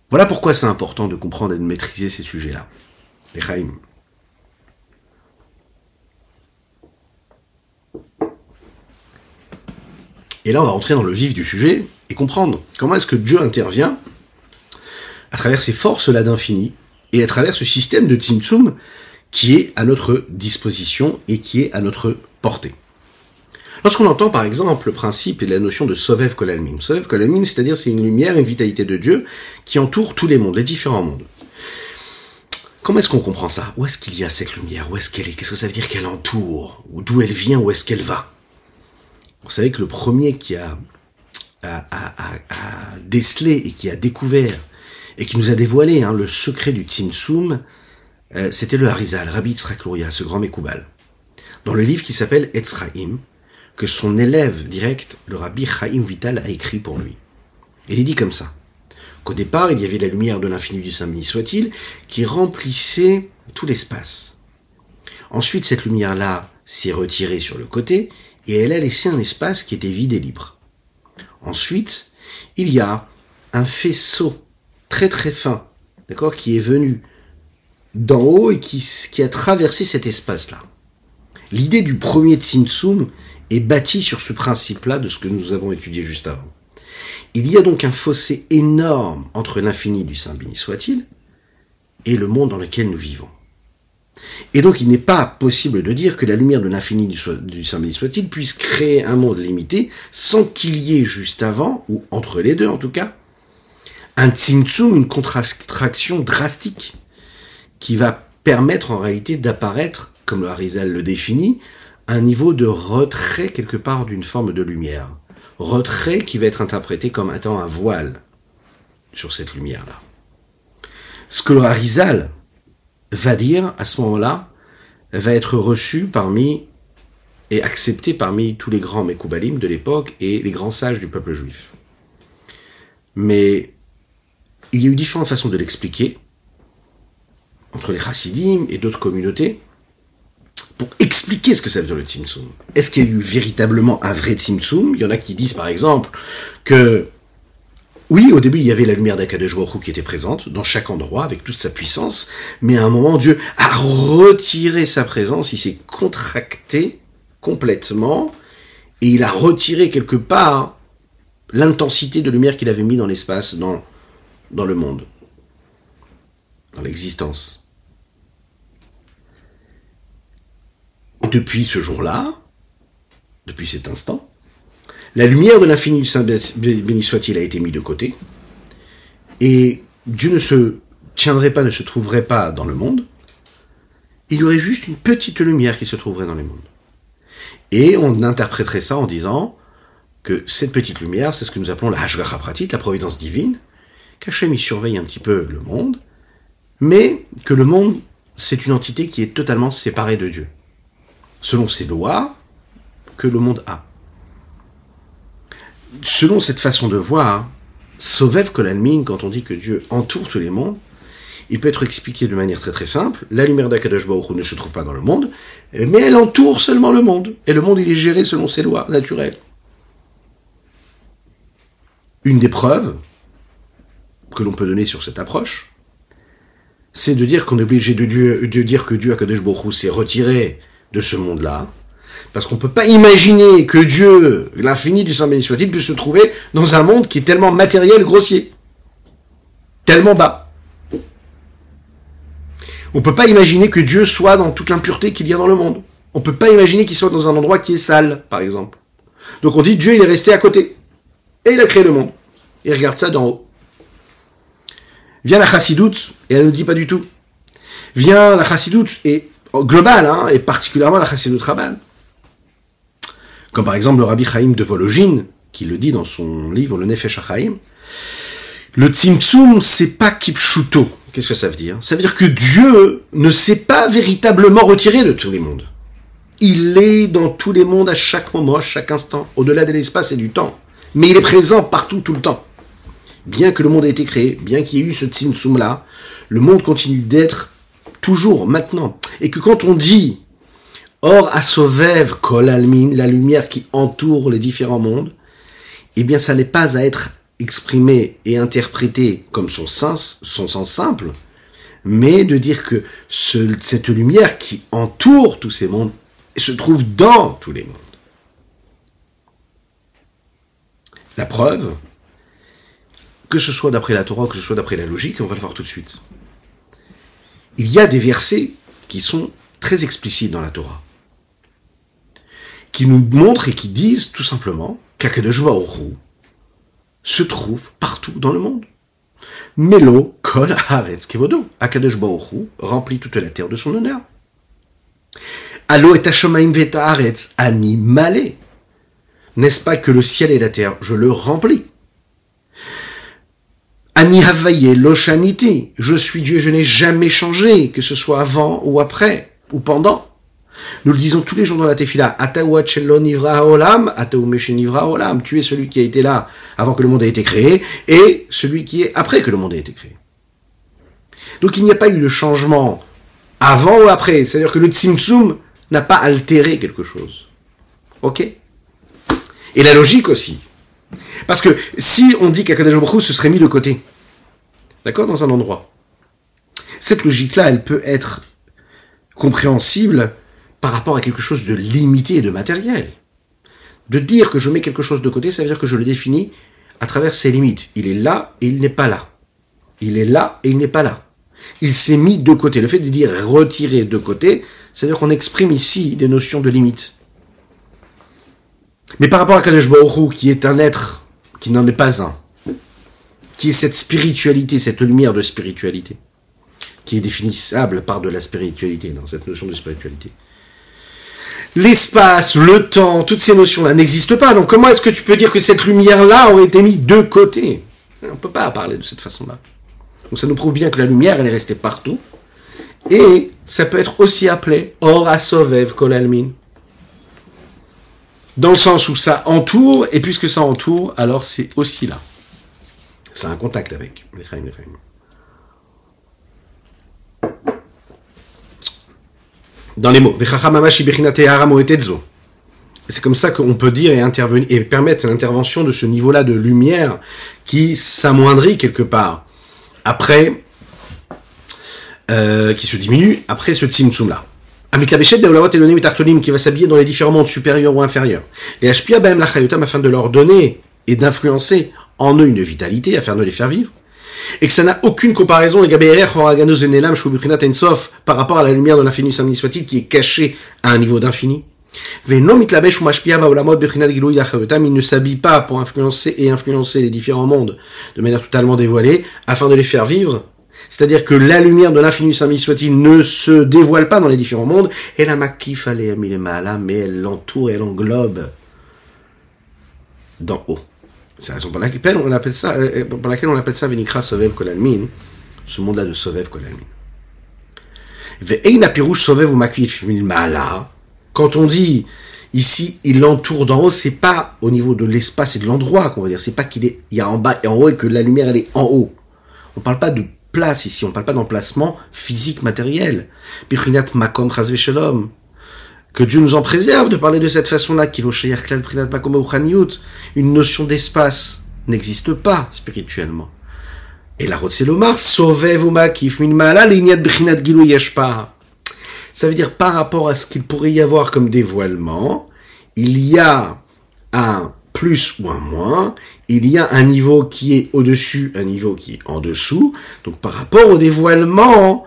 Voilà pourquoi c'est important de comprendre et de maîtriser ces sujets-là. Les. Et là, on va rentrer dans le vif du sujet et comprendre comment est-ce que Dieu intervient à travers ces forces-là d'infini et à travers ce système de Tzimtzum qui est à notre disposition et qui est à notre portée. Lorsqu'on entend par exemple le principe et la notion de Sovev Kolalmin, Sovev Kolalmin, c'est-à-dire c'est une lumière, une vitalité de Dieu qui entoure tous les mondes, les différents mondes. Comment est-ce qu'on comprend ça? Où est-ce qu'il y a cette lumière? Où est-ce qu'elle est, Qu'est-ce que ça veut dire qu'elle entoure? Ou d'où elle vient? Où est-ce qu'elle va? Vous savez que le premier qui a, décelé et qui a découvert et qui nous a dévoilé hein, le secret du Tzimtzum, euh, c'était le Harizal, Rabbi Yitzhak ce grand Mekoubal. Dans le livre qui s'appelle Etzraim, que son élève direct, le Rabbi Chaim Vital, a écrit pour lui. Il dit comme ça, qu'au départ, il y avait la lumière de l'infini du Saint-Béni soit-il, qui remplissait tout l'espace. Ensuite, cette lumière-là s'est retirée sur le côté, et elle a laissé un espace qui était vide et libre. Ensuite, il y a un faisceau très très fin, d'accord, qui est venu d'en haut et qui, a traversé cet espace-là. L'idée du premier Tsimtsum est bâtie sur ce principe-là de ce que nous avons étudié juste avant. Il y a donc un fossé énorme entre l'infini du Saint béni soit-il et le monde dans lequel nous vivons. Et donc il n'est pas possible de dire que la lumière de l'infini du, Saint béni soit-il puisse créer un monde limité sans qu'il y ait juste avant, ou entre les deux en tout cas, un tsimtsum, une contraction drastique qui va permettre en réalité d'apparaître, comme le Harizal le définit, un niveau de retrait quelque part d'une forme de lumière. Retrait qui va être interprété comme étant un voile sur cette lumière-là. Ce que le Harizal va dire à ce moment-là va être reçu parmi et accepté parmi tous les grands Mekoubalim de l'époque et les grands sages du peuple juif. Mais il y a eu différentes façons de l'expliquer entre les chassidim et d'autres communautés pour expliquer ce que ça veut dire le Tzimtzum. Est-ce qu'il y a eu véritablement un vrai Tzimtzum Il y en a qui disent par exemple que oui, au début, il y avait la lumière d'Akadosh qui était présente dans chaque endroit avec toute sa puissance, mais à un moment, Dieu a retiré sa présence, il s'est contracté complètement, et il a retiré quelque part l'intensité de lumière qu'il avait mis dans l'espace, dans, dans le monde, dans l'existence. Depuis ce jour-là, depuis cet instant, la lumière de l'infini du Saint béni soit-il a été mise de côté, et Dieu ne se tiendrait pas, ne se trouverait pas dans le monde, il y aurait juste une petite lumière qui se trouverait dans les mondes. Et on interpréterait ça en disant que cette petite lumière, c'est ce que nous appelons la Hashgacha Pratit, la providence divine, qu'Hachem y surveille un petit peu le monde, mais que le monde, c'est une entité qui est totalement séparée de Dieu selon ces lois que le monde a. Selon cette façon de voir, Sovev Kolalmin, quand on dit que Dieu entoure tous les mondes, il peut être expliqué de manière très très simple. La lumière d'Akadosh Baruch ne se trouve pas dans le monde, mais elle entoure seulement le monde. Et le monde, est géré selon ses lois naturelles. Une des preuves que l'on peut donner sur cette approche, c'est de dire qu'on est obligé de, dire que Dieu, Akadosh Baruch s'est retiré de ce monde-là, parce qu'on ne peut pas imaginer que Dieu, l'infini du Saint béni soit-il, puisse se trouver dans un monde qui est tellement matériel, grossier, tellement bas. On ne peut pas imaginer que Dieu soit dans toute l'impureté qu'il y a dans le monde. On ne peut pas imaginer qu'il soit dans un endroit qui est sale, par exemple. Donc on dit Dieu, il est resté à côté. Et il a créé le monde. Il regarde ça d'en haut. Vient la chassidoute, et elle ne dit pas du tout. Vient la chassidoute, et globale, hein, et particulièrement la chassidoute rabbin. Comme par exemple le rabbi Chaim de Vologine, qui le dit dans son livre Le Nefesh HaChaim. Le Tzimtzum, c'est pas Kipshuto. Qu'est-ce que ça veut dire? Ça veut dire que Dieu ne s'est pas véritablement retiré de tous les mondes. Il est dans tous les mondes à chaque moment, à chaque instant, au-delà de l'espace et du temps. Mais il est présent partout, tout le temps. Bien que le monde ait été créé, bien qu'il y ait eu ce Tzimtzum là, le monde continue d'être toujours, maintenant. Et que quand on dit Or, à Sovev, Kol Almin, la lumière qui entoure les différents mondes, eh bien, ça n'est pas à être exprimé et interprété comme son sens simple, mais de dire que cette lumière qui entoure tous ces mondes se trouve dans tous les mondes. La preuve, que ce soit d'après la Torah, que ce soit d'après la logique, on va le voir tout de suite. Il y a des versets qui sont très explicites dans la Torah qui nous montrent et qui disent tout simplement qu'Akadosh se trouve partout dans le monde. Melo kol haaretz kevodo. Akadosh remplit toute la terre de son honneur. Allo et hashomaim veta ani malé. N'est-ce pas que le ciel et la terre, je le remplis? Ani havaye. Je suis Dieu, je n'ai jamais changé, que ce soit avant ou après ou pendant. Nous le disons tous les jours dans la tefila. nivra olam, olam. Tu es celui qui a été là avant que le monde ait été créé et celui qui est après que le monde ait été créé. Donc il n'y a pas eu de changement avant ou après. C'est-à-dire que le tzimtzum n'a pas altéré quelque chose. Ok? Et la logique aussi. Parce que si on dit qu'Akadash se serait mis de côté, d'accord, dans un endroit, cette logique-là, elle peut être compréhensible par rapport à quelque chose de limité et de matériel. De dire que je mets quelque chose de côté, ça veut dire que je le définis à travers ses limites. Il est là et il n'est pas là. Il est là et il n'est pas là. Il s'est mis de côté. Le fait de dire retirer de côté, ça veut dire qu'on exprime ici des notions de limites. Mais par rapport à Baruch qui est un être qui n'en est pas un, qui est cette spiritualité, cette lumière de spiritualité, qui est définissable par de la spiritualité, dans cette notion de spiritualité l'espace, le temps, toutes ces notions-là n'existent pas. Donc comment est-ce que tu peux dire que cette lumière-là aurait été mise de côté? On ne peut pas parler de cette façon-là. Donc ça nous prouve bien que la lumière, elle est restée partout. Et ça peut être aussi appelé Or Asovev Kolalmin. Dans le sens où ça entoure, et puisque ça entoure, alors c'est aussi là. C'est un contact avec. Dans les mots. C'est comme ça qu'on peut dire et intervenir et permettre l'intervention de ce niveau-là de lumière qui s'amoindrit quelque part après, euh, qui se diminue après ce tzimtzum là. Avec la béchette et qui va s'habiller dans les différents mondes supérieurs ou inférieurs. Les hpia la afin de leur donner et d'influencer en eux une vitalité afin de les faire vivre et que ça n'a aucune comparaison par rapport à la lumière de l'infini soit-il qui est cachée à un niveau d'infini. Il ne s'habille pas pour influencer et influencer les différents mondes de manière totalement dévoilée afin de les faire vivre. C'est-à-dire que la lumière de l'infini saint soit-il ne se dévoile pas dans les différents mondes et la makif mais elle l'entoure elle englobe d'en haut. C'est la raison pour laquelle on appelle ça, euh, euh, pour laquelle on appelle ça Venikra Sovev Kolalmin, ce monde-là de Sovev Kolalmin. Ve'eina Pirouche Sovev ou Makvif Ma'ala, quand on dit ici, il l'entoure d'en haut, c'est pas au niveau de l'espace et de l'endroit qu'on va dire, c'est pas qu'il est, il y a en bas et en haut et que la lumière elle est en haut. On parle pas de place ici, on ne parle pas d'emplacement physique, matériel. Bichinat makom shalom. Que Dieu nous en préserve de parler de cette façon-là, une notion d'espace n'existe pas spirituellement. Et la Rotselomar, sauvev makif min bichinat gilu yeshpa. Ça veut dire par rapport à ce qu'il pourrait y avoir comme dévoilement, il y a un plus ou un moins, il y a un niveau qui est au-dessus, un niveau qui est en dessous. Donc par rapport au dévoilement,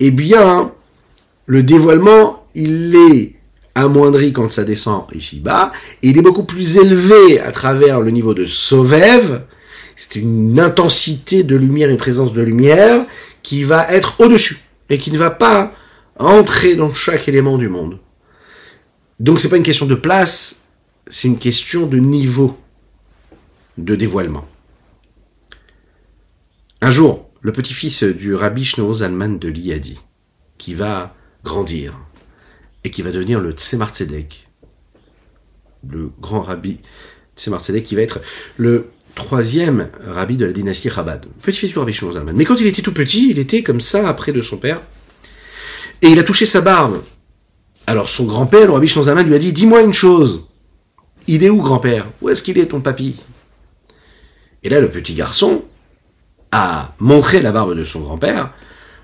eh bien, le dévoilement, il est amoindri quand ça descend ici-bas, il est beaucoup plus élevé à travers le niveau de Sovev. C'est une intensité de lumière et présence de lumière qui va être au-dessus, et qui ne va pas entrer dans chaque élément du monde. Donc c'est pas une question de place, c'est une question de niveau de dévoilement. Un jour, le petit-fils du rabbi Zalman de Liadi, qui va grandir et qui va devenir le Tzemar Tzedek, le grand rabbi Tzemar Tzedek, qui va être le troisième rabbi de la dynastie Chabad, petit-fils du rabbi Zalman. Mais quand il était tout petit, il était comme ça, après de son père, et il a touché sa barbe. Alors son grand-père, le rabbi Zalman, lui a dit, dis-moi une chose, il est où, grand-père? Où est-ce qu'il est, ton papy? Et là, le petit garçon a montré la barbe de son grand-père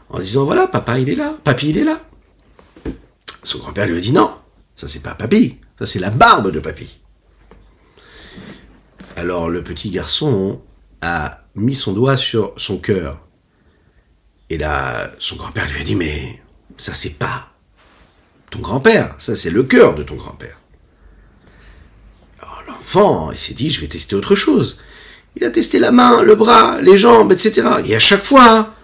en disant, voilà, papa, il est là, papy, il est là. Son grand-père lui a dit, non, ça c'est pas papy, ça c'est la barbe de papy. Alors le petit garçon a mis son doigt sur son cœur. Et là, son grand-père lui a dit, mais ça c'est pas ton grand-père, ça c'est le cœur de ton grand-père l'enfant, il s'est dit, je vais tester autre chose. Il a testé la main, le bras, les jambes, etc. Et à chaque fois,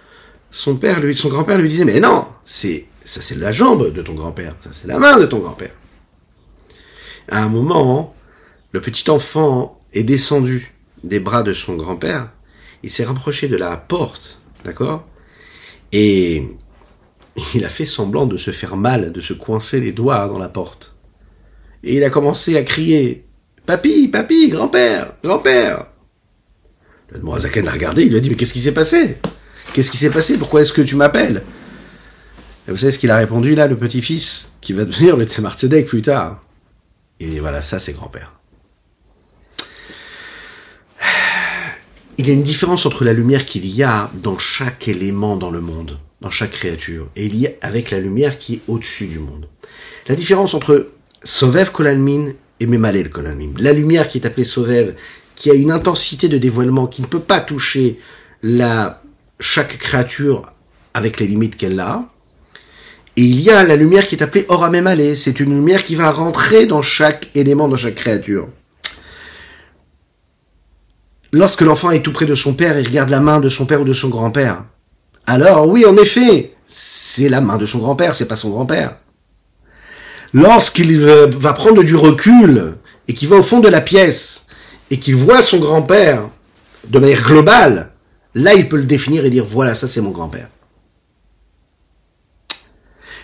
son père, lui, son grand-père lui disait, mais non, c'est, ça c'est la jambe de ton grand-père, ça c'est la main de ton grand-père. À un moment, le petit enfant est descendu des bras de son grand-père, il s'est rapproché de la porte, d'accord? Et il a fait semblant de se faire mal, de se coincer les doigts dans la porte. Et il a commencé à crier, Papy, papy, grand-père, grand-père. Le Mourazaken l'a regardé, il lui a dit, mais qu'est-ce qui s'est passé? Qu'est-ce qui s'est passé? Pourquoi est-ce que tu m'appelles? Et vous savez ce qu'il a répondu là, le petit-fils, qui va devenir le Tzemar Tzedek plus tard? Et voilà, ça c'est grand-père. Il y a une différence entre la lumière qu'il y a dans chaque élément dans le monde, dans chaque créature, et il y a avec la lumière qui est au-dessus du monde. La différence entre Sovev Kolalmin et Memalel Kolamim. La lumière qui est appelée Sovev, qui a une intensité de dévoilement qui ne peut pas toucher la, chaque créature avec les limites qu'elle a. Et il y a la lumière qui est appelée Oramemale. C'est une lumière qui va rentrer dans chaque élément, dans chaque créature. Lorsque l'enfant est tout près de son père, il regarde la main de son père ou de son grand-père. Alors oui, en effet, c'est la main de son grand-père, c'est pas son grand-père lorsqu'il va prendre du recul et qu'il va au fond de la pièce et qu'il voit son grand-père de manière globale, là il peut le définir et dire voilà, ça c'est mon grand-père.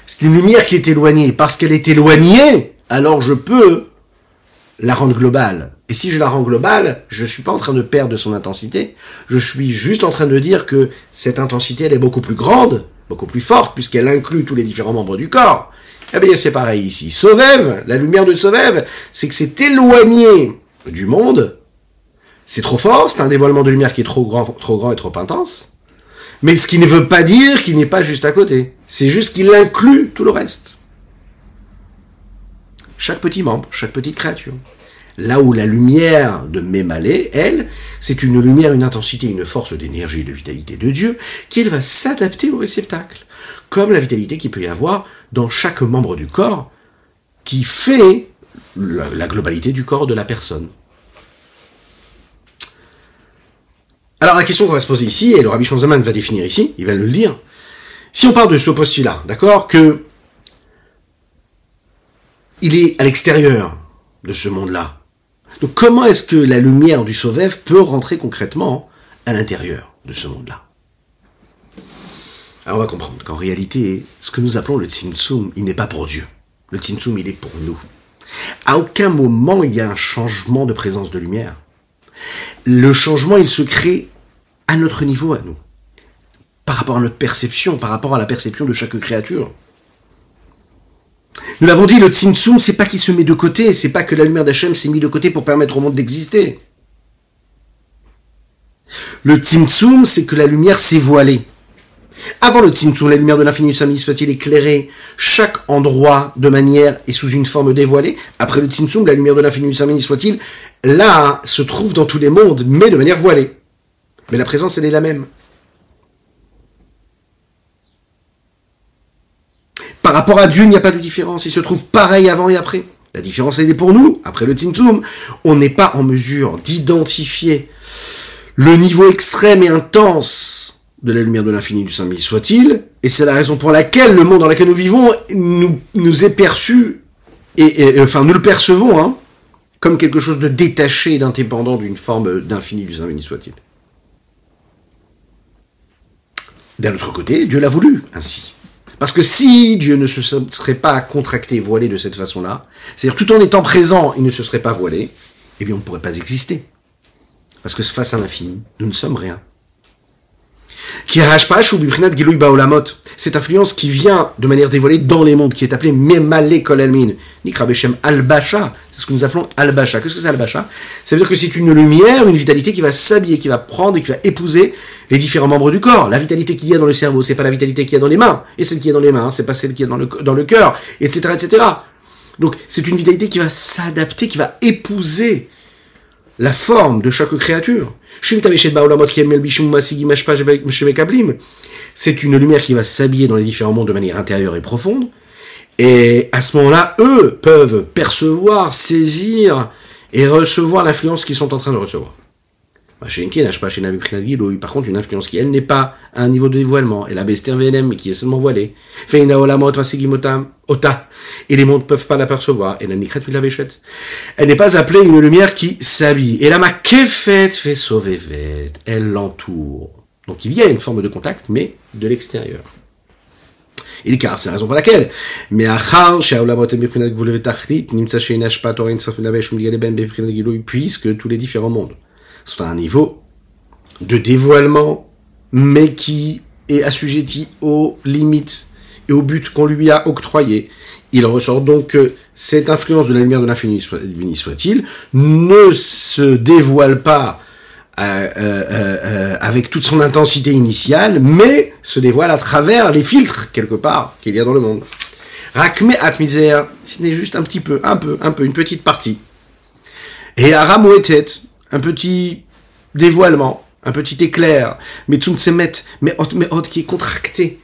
C'est une lumière qui est éloignée. Parce qu'elle est éloignée, alors je peux la rendre globale. Et si je la rends globale, je ne suis pas en train de perdre son intensité. Je suis juste en train de dire que cette intensité, elle est beaucoup plus grande, beaucoup plus forte, puisqu'elle inclut tous les différents membres du corps. Eh bien, c'est pareil ici. Sovev, la lumière de Sovev, c'est que c'est éloigné du monde. C'est trop fort, c'est un dévoilement de lumière qui est trop grand, trop grand et trop intense. Mais ce qui ne veut pas dire qu'il n'est pas juste à côté. C'est juste qu'il inclut tout le reste. Chaque petit membre, chaque petite créature. Là où la lumière de Mémalé, elle, c'est une lumière, une intensité, une force d'énergie et de vitalité de Dieu, qui elle va s'adapter au réceptacle. Comme la vitalité qu'il peut y avoir dans chaque membre du corps qui fait la, globalité du corps de la personne. Alors la question qu'on va se poser ici, et le Rabbi Shonzaman va définir ici, il va le dire, si on parle de ce postulat, d'accord, que il est à l'extérieur de ce monde-là, donc comment est-ce que la lumière du Sauvev peut rentrer concrètement à l'intérieur de ce monde-là? Alors on va comprendre qu'en réalité, ce que nous appelons le Tzimtzum, il n'est pas pour Dieu. Le Tzimtzum, il est pour nous. À aucun moment il y a un changement de présence de lumière. Le changement, il se crée à notre niveau, à nous. par rapport à notre perception, par rapport à la perception de chaque créature. Nous l'avons dit, le Tzimtzum, c'est pas qu'il se met de côté, c'est pas que la lumière d'Hachem s'est mise de côté pour permettre au monde d'exister. Le Tzimtzum, c'est que la lumière s'est voilée. Avant le Tzimtzum, la lumière de l'infini du soit-il éclairer chaque endroit de manière et sous une forme dévoilée. Après le Tzimtzum, la lumière de l'infini du soit-il, là, se trouve dans tous les mondes, mais de manière voilée. Mais la présence, elle est la même. Par rapport à Dieu, il n'y a pas de différence. Il se trouve pareil avant et après. La différence, elle est pour nous. Après le Tzimtzum, on n'est pas en mesure d'identifier le niveau extrême et intense de la lumière de l'infini du Saint-Mille soit-il. Et c'est la raison pour laquelle le monde dans lequel nous vivons nous, nous est perçu, et, enfin nous le percevons, hein, comme quelque chose de détaché d'indépendant d'une forme d'infini du Saint-Mille soit-il. D'un autre côté, Dieu l'a voulu ainsi. Parce que si Dieu ne se serait pas contracté, voilé de cette façon-là, c'est-à-dire tout en étant présent, il ne se serait pas voilé, eh bien on ne pourrait pas exister. Parce que face à l'infini, nous ne sommes rien. Cette influence qui vient de manière dévoilée dans les mondes, qui est appelée Memale Kolalmin, Nikrabeshem Al-Basha, c'est ce que nous appelons Al-Basha. Qu'est-ce que c'est Al-Basha Ça veut dire que c'est une lumière, une vitalité qui va s'habiller, qui va prendre et qui va épouser les différents membres du corps. La vitalité qu'il y a dans le cerveau, c'est pas la vitalité qu'il y a dans les mains, et celle qui est dans les mains, c'est pas celle qui est dans le, dans le cœur, etc., etc. Donc, c'est une vitalité qui va s'adapter, qui va épouser la forme de chaque créature. C'est une lumière qui va s'habiller dans les différents mondes de manière intérieure et profonde. Et à ce moment-là, eux peuvent percevoir, saisir et recevoir l'influence qu'ils sont en train de recevoir. Par contre, une influence qui, elle, n'est pas à un niveau de dévoilement. Et la VLM, qui est seulement voilée. Et les mondes ne peuvent pas l'apercevoir. Et la Elle n'est pas appelée une lumière qui s'habille. Et la makefet fait sauver Elle l'entoure. Donc il y a une forme de contact, mais de l'extérieur. Et car c'est la raison pour laquelle. Mais puisque tous les différents mondes sont à un niveau de dévoilement, mais qui est assujetti aux limites et au but qu'on lui a octroyé. Il ressort donc que cette influence de la lumière de l'infini soit-il ne se dévoile pas euh, euh, euh, avec toute son intensité initiale, mais se dévoile à travers les filtres quelque part qu'il y a dans le monde. Rakme at misère, ce n'est juste un petit peu, un peu, un peu, une petite partie. Et Aramouetet, un petit dévoilement, un petit éclair, mais met, mais qui est contracté,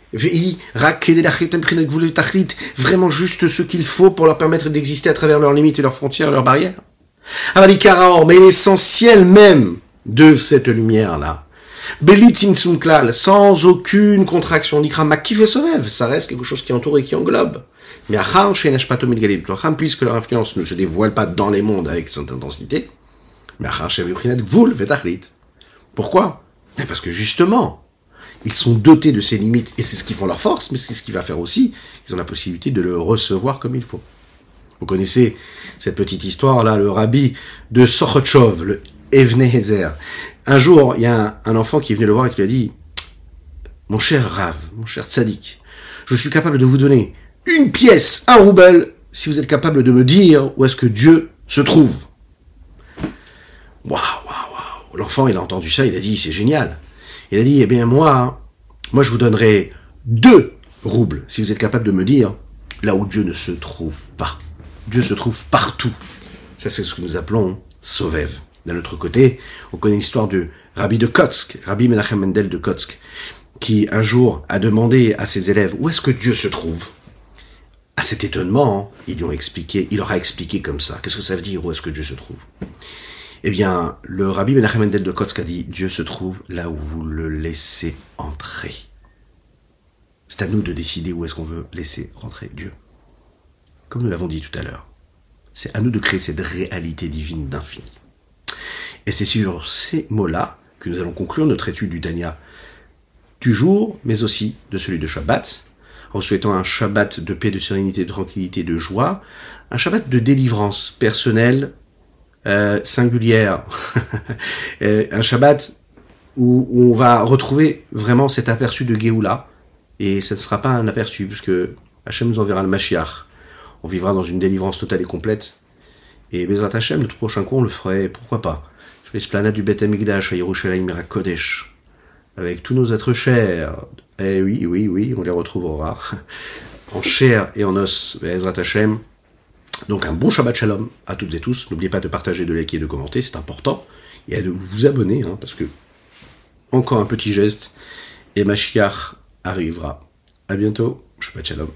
vraiment juste ce qu'il faut pour leur permettre d'exister à travers leurs limites et leurs frontières, leurs barrières. Mais l'essentiel même de cette lumière-là, sans aucune contraction, ça reste quelque chose qui entoure et qui englobe. Mais puisque leur influence ne se dévoile pas dans les mondes avec cette intensité, pourquoi? Parce que justement, ils sont dotés de ces limites et c'est ce qui font leur force, mais c'est ce qui va faire aussi qu'ils ont la possibilité de le recevoir comme il faut. Vous connaissez cette petite histoire là, le rabbi de Sochotchov, le Evnehezer. Un jour, il y a un, enfant qui venu le voir et qui lui a dit Mon cher Rav, mon cher Tzadik, je suis capable de vous donner une pièce, un rouble, si vous êtes capable de me dire où est-ce que Dieu se trouve. Waouh, waouh, waouh. L'enfant, il a entendu ça, il a dit, c'est génial. Il a dit, eh bien, moi, moi, je vous donnerai deux roubles si vous êtes capable de me dire là où Dieu ne se trouve pas. Dieu se trouve partout. Ça, c'est ce que nous appelons Sovev. D'un autre côté, on connaît l'histoire du Rabbi de Kotsk, Rabbi Menachem Mendel de Kotsk, qui un jour a demandé à ses élèves où est-ce que Dieu se trouve? À cet étonnement, ils lui ont expliqué, il leur a expliqué comme ça. Qu'est-ce que ça veut dire où est-ce que Dieu se trouve? Eh bien, le rabbi Menachem Mendel de Kotsk a dit, Dieu se trouve là où vous le laissez entrer. C'est à nous de décider où est-ce qu'on veut laisser rentrer Dieu. Comme nous l'avons dit tout à l'heure, c'est à nous de créer cette réalité divine d'infini. Et c'est sur ces mots-là que nous allons conclure notre étude du Dania du jour, mais aussi de celui de Shabbat, en souhaitant un Shabbat de paix, de sérénité, de tranquillité, de joie, un Shabbat de délivrance personnelle, euh, singulière, euh, un Shabbat où, on va retrouver vraiment cet aperçu de Géoula, et ce ne sera pas un aperçu, puisque Hachem nous enverra le Mashiach. On vivra dans une délivrance totale et complète. Et Bezrat Hachem, notre prochain cours, on le ferait, pourquoi pas, sur l'esplanade du Beth Amikdash à Yerushalayim Kodesh, avec tous nos êtres chers. Eh oui, oui, oui, on les retrouvera en chair et en os, Bezrat Hachem. Donc un bon Shabbat Shalom à toutes et tous. N'oubliez pas de partager, de liker et de commenter, c'est important. Et à de vous abonner, hein, parce que encore un petit geste, et Mashiach arrivera. À bientôt. Shabbat Shalom.